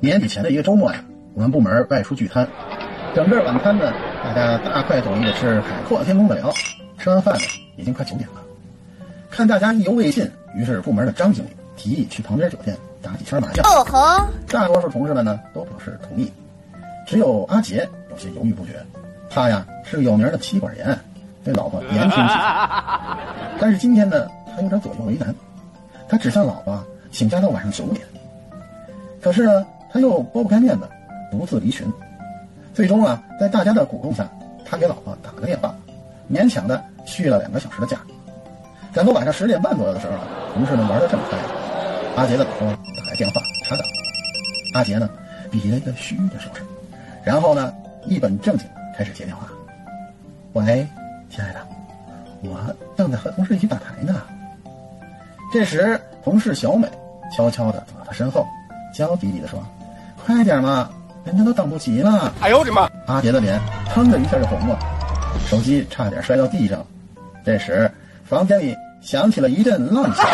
年底前的一个周末呀，我们部门外出聚餐，整个晚餐呢，大家大快朵颐的吃海阔天空的聊。吃完饭呢，已经快九点了。看大家意犹未尽，于是部门的张经理提议去旁边酒店打几圈麻将。哦吼！大多数同事们呢都表示同意，只有阿杰有些犹豫不决。他呀是个有名的妻管严，对老婆言听计从。但是今天呢，他有点左右为难。他只向老婆请假到晚上九点，可是呢，他又拨不开面子，独自离群。最终啊，在大家的鼓动下，他给老婆打了个电话，勉强的续了两个小时的假。赶到晚上十点半左右的时候，同事们玩的正嗨，阿杰的老婆打来电话，他打。阿杰呢，比了一个嘘的手势，然后呢，一本正经开始接电话。喂，亲爱的，我正在和同事一起打牌呢。这时，同事小美悄悄地走到他身后，娇滴滴地说：“快点嘛，人家都等不及了。”哎呦我的妈！阿杰的脸腾的一下就红了，手机差点摔到地上。这时，房间里响起了一阵乱响。